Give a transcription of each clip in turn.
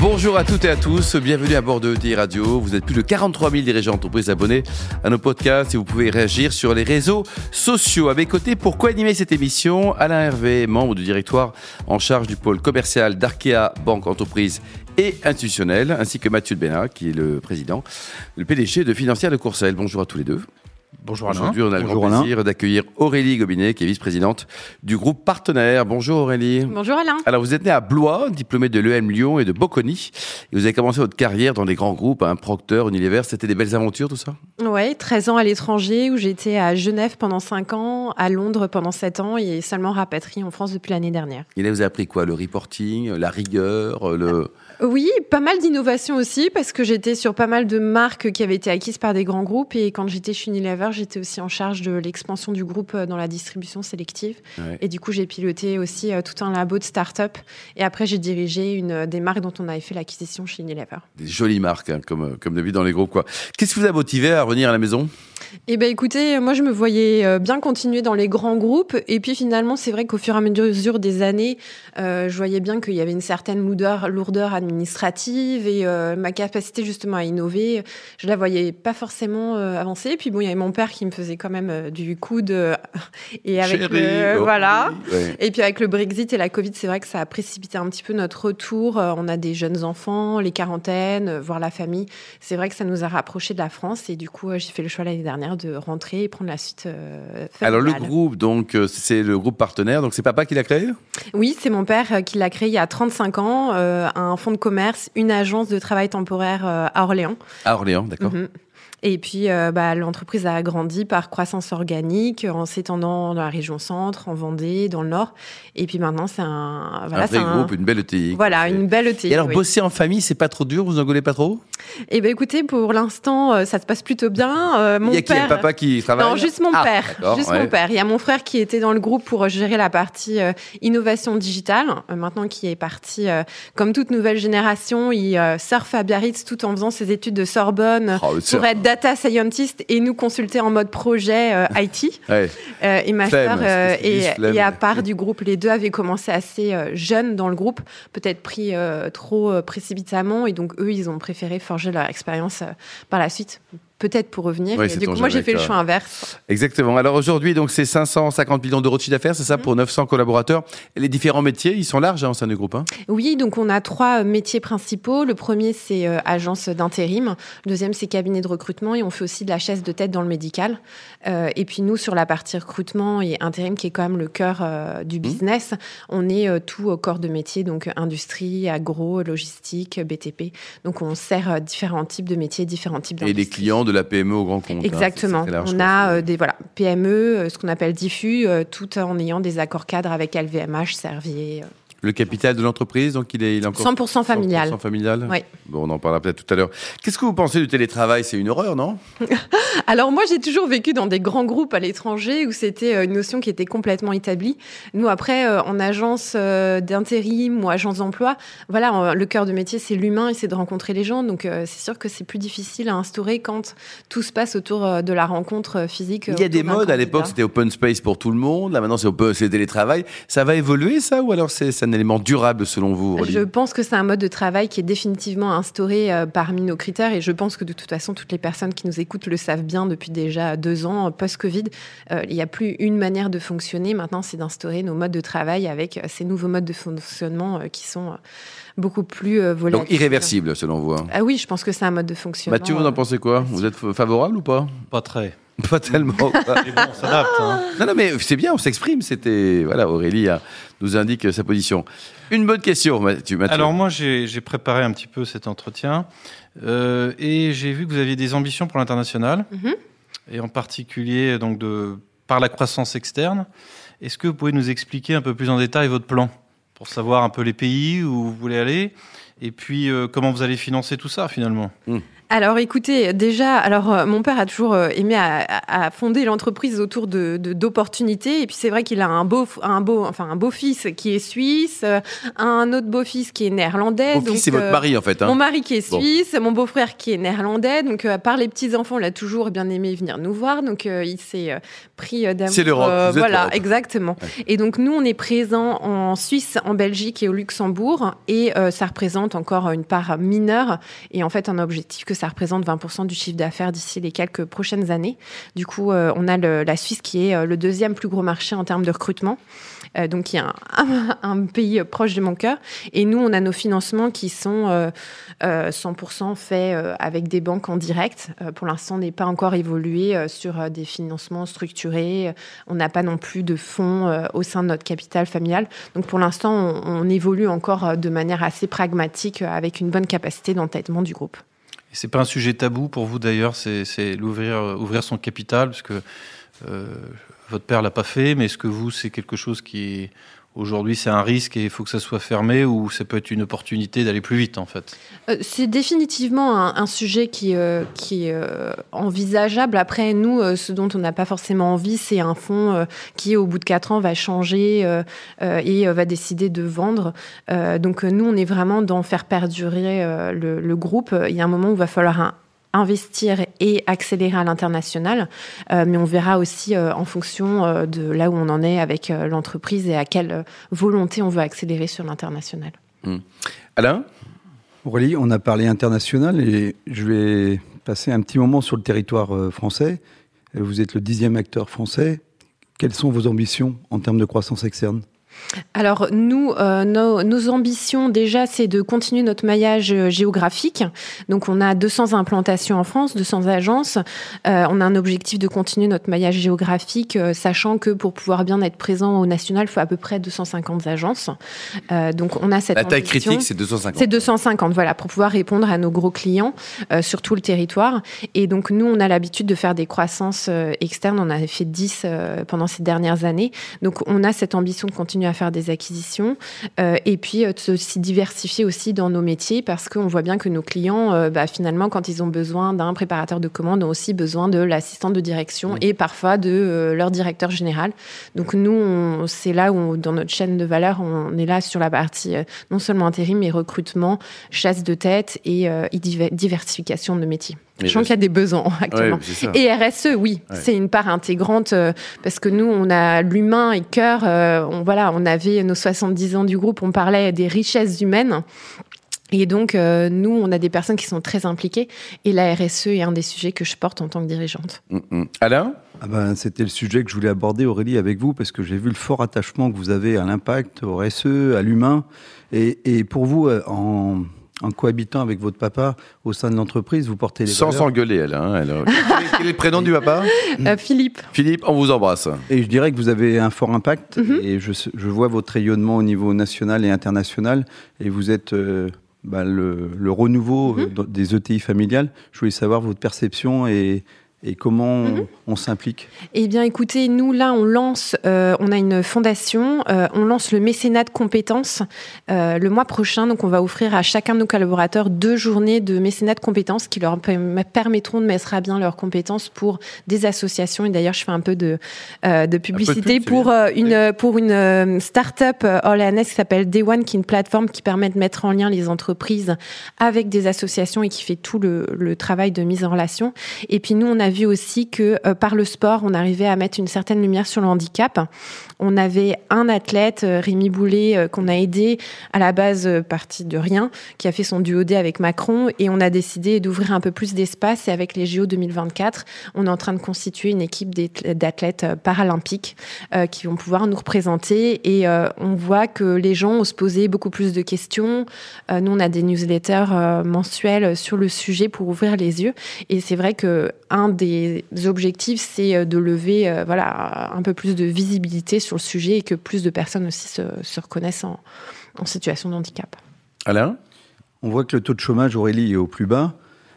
Bonjour à toutes et à tous, bienvenue à bord de ETI Radio. Vous êtes plus de 43 000 dirigeants d'entreprises abonnés à nos podcasts et vous pouvez réagir sur les réseaux sociaux. À mes côtés, pour co-animer cette émission, Alain Hervé, membre du directoire en charge du pôle commercial d'Arkea Banque Entreprise et institutionnelle, ainsi que Mathieu Bénat, qui est le président, le PDG de Financière de Courcelles. Bonjour à tous les deux. Bonjour Alain. Aujourd'hui, on a le grand plaisir d'accueillir Aurélie Gobinet, qui est vice-présidente du groupe Partenaire. Bonjour Aurélie. Bonjour Alain. Alors, vous êtes né à Blois, diplômé de l'EM Lyon et de Bocconi. Et vous avez commencé votre carrière dans des grands groupes, un hein, Procter, Unilever. C'était des belles aventures, tout ça? Oui, 13 ans à l'étranger, où j'étais à Genève pendant 5 ans, à Londres pendant 7 ans et seulement rapatrié en France depuis l'année dernière. Et là, vous avez appris quoi? Le reporting, la rigueur, le... Oui, pas mal d'innovations aussi, parce que j'étais sur pas mal de marques qui avaient été acquises par des grands groupes. Et quand j'étais chez Unilever, j'étais aussi en charge de l'expansion du groupe euh, dans la distribution sélective. Et du coup, j'ai piloté aussi euh, tout un labo de start-up. Et après, j'ai dirigé une euh, des marques dont on avait fait l'acquisition chez Unilever. Des jolies marques, hein, comme, comme d'habitude dans les groupes. Quoi. Qu'est-ce qui vous a motivé à revenir à la maison? Eh bien, écoutez, moi, je me voyais bien continuer dans les grands groupes. Et puis, finalement, c'est vrai qu'au fur et à mesure des années, je voyais bien qu'il y avait une certaine lourdeur, lourdeur administrative et ma capacité, justement, à innover, je la voyais pas forcément avancer. Puis, bon, il y avait mon père qui me faisait quand même euh, du coude et avec le, oh. Et puis avec le Brexit et la Covid, c'est vrai que ça a précipité un petit peu notre retour. Euh, on a des jeunes enfants, les quarantaines, euh, voir la famille. C'est vrai que ça nous a rapprochés de la France et du coup, j'ai fait le choix l'année dernière de rentrer et prendre la suite. Alors le groupe, donc c'est le groupe partenaire. Donc c'est papa qui l'a créé? Oui, c'est mon père qui l'a créé il y a 35 ans. un fonds de commerce, une agence de travail temporaire à Orléans. À Orléans, d'accord. Mhm. Et puis, euh, bah, l'entreprise a grandi par croissance organique en s'étendant dans la région centre, en Vendée, dans le nord. Et puis maintenant, c'est un, voilà, un vrai groupe, une belle ETI. Voilà, une belle ETI. Et alors, bosser en famille, c'est pas trop dur Vous en pas trop? Eh ben, écoutez, pour l'instant, euh, ça se passe plutôt bien. Euh, mon Il y a qui père... papa qui travaille Non, juste mon ah, père. Juste mon père. Il y a mon frère qui était dans le groupe pour gérer la partie innovation digitale. maintenant, qui est parti, comme toute nouvelle génération, il surfe à Biarritz tout en faisant ses études de Sorbonne oh, pour être data scientist et nous consulter en mode projet euh, IT euh, et master. Euh, et, à part du groupe, les deux avaient commencé assez jeunes dans le groupe, peut-être pris trop précipitamment. Et donc, eux, ils ont préféré forger leur expérience par la suite peut-être pour revenir. du coup, moi, j'ai fait le choix inverse. Exactement. Alors aujourd'hui, donc c'est 550 millions d'euros de chiffre d'affaires, c'est ça, mhm. pour 900 collaborateurs. Et les différents métiers, ils sont larges hein, au sein du groupe. Hein oui, donc on a trois métiers principaux. Le premier, c'est euh, agence d'intérim. Le deuxième, c'est cabinet de recrutement. Et on fait aussi de la chaise de tête dans le médical. Euh, et puis nous, sur la partie recrutement et intérim, qui est quand même le cœur euh, du mhm. business, on est tout au corps de métier, donc industrie, agro, logistique, BTP. Donc on sert différents types de métiers, différents types d'industries. Et les clients de la PME au grand compte. Hein, Exactement. on a euh, des voilà, PME, euh, ce qu'on appelle diffus, euh, tout en ayant des accords cadres avec LVMH, Servier. Le capital de l'entreprise, donc il est, il est encore 100% familial. 100% familial. Oui. Bon, on en parlera peut-être tout à l'heure. Qu'est-ce que vous pensez du télétravail? C'est une horreur, non? Alors moi, j'ai toujours vécu dans des grands groupes à l'étranger où c'était euh, une notion qui était complètement établie. Nous, après, euh, en agence euh, d'intérim ou agence d'emploi, voilà, le cœur de métier, c'est l'humain et c'est de rencontrer les gens. Donc c'est sûr que c'est plus difficile à instaurer quand tout se passe autour de la rencontre physique. Il y a des modes. À l'époque, c'était open space pour tout le monde. Là, maintenant, c'est télétravail. Ça va évoluer, ça, ou alors c'est un élément durable selon vous Je pense que c'est un mode de travail qui est définitivement instauré euh, parmi nos critères et je pense que de toute façon, toutes les personnes qui nous écoutent le savent bien depuis déjà deux ans euh, post-Covid. Euh, il n'y a plus une manière de fonctionner. Maintenant, c'est d'instaurer nos modes de travail avec ces nouveaux modes de fonctionnement qui sont beaucoup plus volatiles. Donc irréversible selon vous hein. Ah oui, je pense que c'est un mode de fonctionnement. Mathieu, vous en pensez quoi? Vous êtes favorable ou pas? Pas très. Pas tellement. mais bon, on s'adapte. Hein. Non, non, mais c'est bien, on s'exprime. C'était voilà, Aurélie nous indique sa position. Une bonne question, Mathieu. Alors moi, j'ai préparé un petit peu cet entretien euh, et j'ai vu que vous aviez des ambitions pour l'international mhm. et en particulier donc de par la croissance externe. Est-ce que vous pouvez nous expliquer un peu plus en détail votre plan pour savoir un peu les pays où vous voulez aller et puis euh, comment vous allez financer tout ça finalement? Hmm. Alors écoutez, déjà, alors euh, mon père a toujours euh, aimé à, fonder l'entreprise autour de d'opportunités et puis c'est vrai qu'il a un beau un beau enfin un beau fils qui est suisse, euh, un autre beau fils qui est néerlandais. Mon fils c'est votre mari en fait. Hein. Mon mari qui est suisse, mon beau-frère qui est néerlandais. Donc à part les petits enfants, il a toujours bien aimé venir nous voir. Donc il s'est pris d'amour. C'est l'Europe. voilà, exactement. Et donc nous on est présent en Suisse, en Belgique et au Luxembourg et ça représente encore une part mineure et en fait un objectif que ça représente 20% du chiffre d'affaires d'ici les quelques prochaines années. Du coup, euh, on a la Suisse qui est euh, le deuxième plus gros marché en termes de recrutement. Euh, donc qui est un, pays proche de mon cœur. Et nous, on a nos financements qui sont 100% faits avec des banques en direct. pour l'instant, on n'est pas encore évolué sur des financements structurés. On n'a pas non plus de fonds au sein de notre capital familial. Donc pour l'instant, on évolue encore de manière assez pragmatique avec une bonne capacité d'entêtement du groupe. C'est pas un sujet tabou pour vous d'ailleurs, c'est l'ouvrir, ouvrir son capital, parce que euh, votre père l'a pas fait, mais est-ce que vous, c'est quelque chose qui Aujourd'hui, c'est un risque et il faut que ça soit fermé ou ça peut être une opportunité d'aller plus vite en fait? Euh, C'est définitivement un, sujet qui, euh, qui est euh, envisageable. Après, nous, ce dont on n'a pas forcément envie, c'est un fonds qui, au bout de quatre ans, va changer et va décider de vendre. donc nous, on est vraiment dans faire perdurer le, le, groupe. Il y a un moment où il va falloir un, investir et accélérer à l'international, euh, mais on verra aussi euh, en fonction euh, de là où on en est avec l'entreprise et à quelle volonté on veut accélérer sur l'international. Hmm. Alain? Aurélie, on a parlé international et je vais passer un petit moment sur le territoire français. Vous êtes le dixième acteur français. Quelles sont vos ambitions en termes de croissance externe? Alors nous, euh, nos, ambitions déjà, c'est de continuer notre maillage euh, géographique. Donc on a 200 implantations en France, 200 agences. Euh, on a un objectif de continuer notre maillage géographique, sachant que pour pouvoir bien être présent au national, il faut à peu près 250 agences. donc on a cette La taille critique, c'est 250. C'est 250, voilà, pour pouvoir répondre à nos gros clients sur tout le territoire. Et donc nous, on a l'habitude de faire des croissances externes. On a fait 10 pendant ces dernières années. Donc on a cette ambition de continuer à faire des acquisitions euh, et puis euh, de se diversifier aussi dans nos métiers parce qu'on voit bien que nos clients, euh, bah, finalement, quand ils ont besoin d'un préparateur de commande, ont aussi besoin de l'assistant de direction et parfois de leur directeur général. Donc nous, c'est là où, dans notre chaîne de valeur, on est là sur la partie non seulement intérim, mais recrutement, chasse de tête et diversification de métiers. Je pense qu'il y a des besoins actuellement. et RSE, oui, c'est une part intégrante euh, parce que nous, on a l'humain et cœur. Euh, on, voilà, on avait nos 70 ans du groupe, on parlait des richesses humaines. Et donc, euh, nous, on a des personnes qui sont très impliquées. Et la RSE est un des sujets que je porte en tant que dirigeante. Mm, mm. Alain? Ah ben, C'était le sujet que je voulais aborder, Aurélie, avec vous, parce que j'ai vu le fort attachement que vous avez à l'impact, au RSE, à l'humain. Et, et, pour vous, en, en cohabitant avec votre papa au sein de l'entreprise, vous portez les Sans s'engueuler, elle. Hein, elle. Quel est le prénom du papa? Euh, Philippe. Philippe, on vous embrasse. Et je dirais que vous avez un fort impact. Mhm. Et je, je, vois votre rayonnement au niveau national et international. Et vous êtes euh, bah, le, le, renouveau mhm. euh, des ETI familiales. Je voulais savoir votre perception et, et comment mhm. on, s'implique? Eh bien, écoutez, nous là, on lance, euh, on a une fondation, euh, on lance le mécénat de compétences euh, le mois prochain. Donc, on va offrir à chacun de nos collaborateurs deux journées de mécénat de compétences qui leur permettront de mettre à bien leurs compétences pour des associations. Et d'ailleurs, je fais un peu de, de publicité pour, une, pour une start-up orléanaise qui s'appelle Day One, qui est une plateforme qui permet de mettre en lien les entreprises avec des associations et qui fait tout le, le travail de mise en relation. Et puis, nous, on a vu aussi que euh, par le sport, on arrivait à mettre une certaine lumière sur le handicap. On avait un athlète, euh, Rémi Boulet, euh, qu'on a aidé à la base partie de rien, qui a fait son duo D avec Macron, et on a décidé d'ouvrir un peu plus d'espace. Et avec les JO 2024, on est en train de constituer une équipe d'athlètes paralympiques qui vont pouvoir nous représenter. Et on voit que les gens osent poser beaucoup plus de questions. nous, on a des newsletters mensuels sur le sujet pour ouvrir les yeux. Et c'est vrai que un des objectifs, c'est euh, de lever euh, voilà, un peu plus de visibilité sur le sujet et que plus de personnes aussi se, reconnaissent en, situation de handicap. Alain? On voit que le taux de chômage, Aurélie, est au plus bas.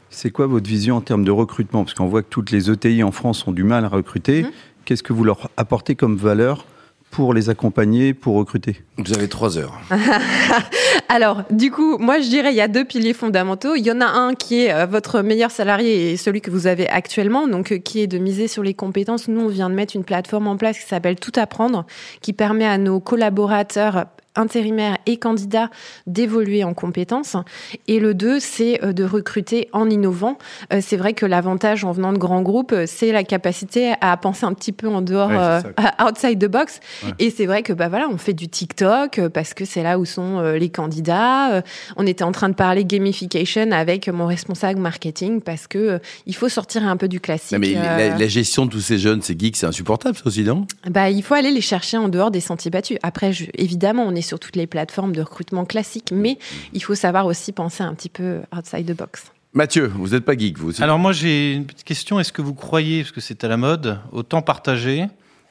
C'est quoi votre vision en termes de recrutement? Parce qu'on voit que toutes les ETI en France ont du mal à recruter. Mmh. Qu'est-ce que vous leur apportez comme valeur pour les accompagner, pour recruter? Vous avez trois heures. Alors, du coup, moi, je dirais il y a deux piliers fondamentaux. Il y en a un qui est euh, votre meilleur salarié et celui que vous avez actuellement, donc euh, qui est de miser sur les compétences. Nous, on vient de mettre une plateforme en place qui s'appelle Tout apprendre, qui permet à nos collaborateurs intérimaires et candidats d'évoluer en compétences. Et le 2, c'est euh, de recruter en innovant. Euh, c'est vrai que l'avantage en venant de grands groupes, euh, c'est la capacité à penser un petit peu en dehors, outside the box. Et c'est vrai que bah voilà, on fait du TikTok parce que c'est là où sont les candidats. On était en train de parler gamification avec mon responsable marketing parce que il faut sortir un peu du classique. mais la, gestion de tous ces jeunes, ces geeks, c'est insupportable ça aussi, non? Bah il faut aller les chercher en dehors des sentiers battus. Après, je, évidemment, on est sur toutes les plateformes de recrutement classiques, mais il faut savoir aussi penser un petit peu outside the box. Mathieu, vous n'êtes pas geek, vous aussi? Alors moi j'ai une petite question, est-ce que vous croyez, parce que c'est à la mode, au temps partagé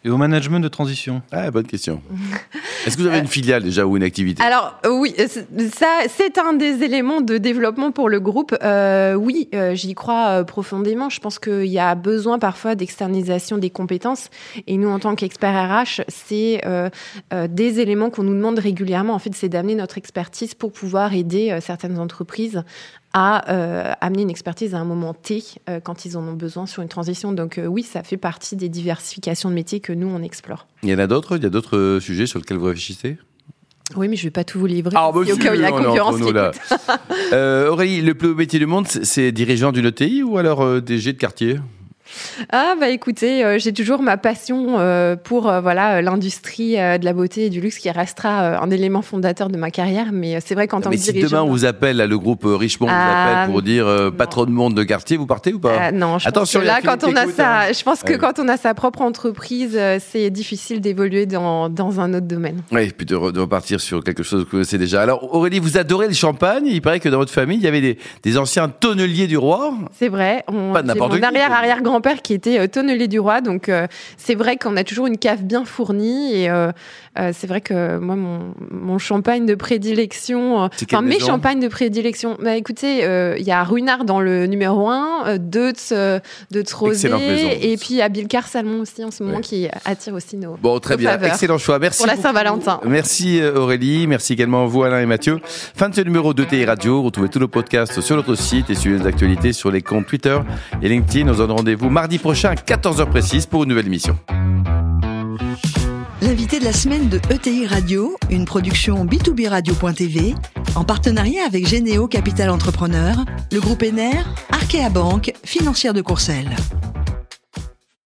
et au management de transition Ah, bonne question. Est-ce que vous avez une filiale déjà ou une activité? Alors euh, oui, euh, ça c'est un des éléments de développement pour le groupe. Euh, oui, j'y crois profondément. Je pense qu'il y a besoin parfois d'externalisation des compétences. Et nous, en tant qu'experts RH, c'est des éléments qu'on nous demande régulièrement. En fait, c'est d'amener notre expertise pour pouvoir aider certaines entreprises à euh, amener une expertise à un moment T euh, quand ils en ont besoin sur une transition. Donc euh, oui, ça fait partie des diversifications de métiers que nous, on explore. Il y en a d'autres? Il y a d'autres sujets sur lesquels vous réfléchissez? Oui, mais je ne vais pas tout vous livrer. Ah, au cas où il y a concurrence. Aurélie, le plus beau métier du monde, c'est dirigeant d'une ETI ou alors DG de quartier? Ah bah écoutez, euh, j'ai toujours ma passion euh, pour euh, voilà l'industrie de la beauté et du luxe qui restera un élément fondateur de ma carrière. Mais c'est vrai qu'en tant que si demain on vous appelle, le groupe Richemont vous appelle pour dire patron de monde de quartier, vous partez ou pas? Non, je Attention, pense que là quand on a sa, hein. je pense que quand on a sa propre entreprise, c'est difficile d'évoluer dans, dans un autre domaine. Oui, puis de, repartir sur quelque chose que c'est déjà. Alors Aurélie, vous adorez le champagne. Il paraît que dans votre famille, il y avait des, des anciens tonneliers du roi. C'est vrai. On, pas n'importe Mon arrière arrière grand père qui était euh, tonnelier du roi. Donc, euh, c'est vrai qu'on a toujours une cave bien fournie. Et euh, c'est vrai que moi, mon, mon champagne de prédilection, enfin, mes champagnes de prédilection, bah, écoutez, il y a Runard dans le numéro 1, Deutz, Deutz Rosé, et puis à Bilcar Salmon aussi en ce moment qui attire aussi nos. Bon, très bien. Excellent choix. Merci. Pour la Saint-Valentin. Merci Aurélie. Merci également à vous, Alain et Mathieu. Fin de ce numéro de TI Radio. Retrouvez tous nos podcasts sur notre site et suivez nos actualités sur les comptes Twitter et LinkedIn. On se donne rendez-vous mardi prochain à 14h précise pour une nouvelle émission. L'invité de la semaine de ETI Radio, une production B2B Radio.tv, en partenariat avec Généo Capital Entrepreneur, le groupe ENER, Arkea Banque, financière de Courcelles.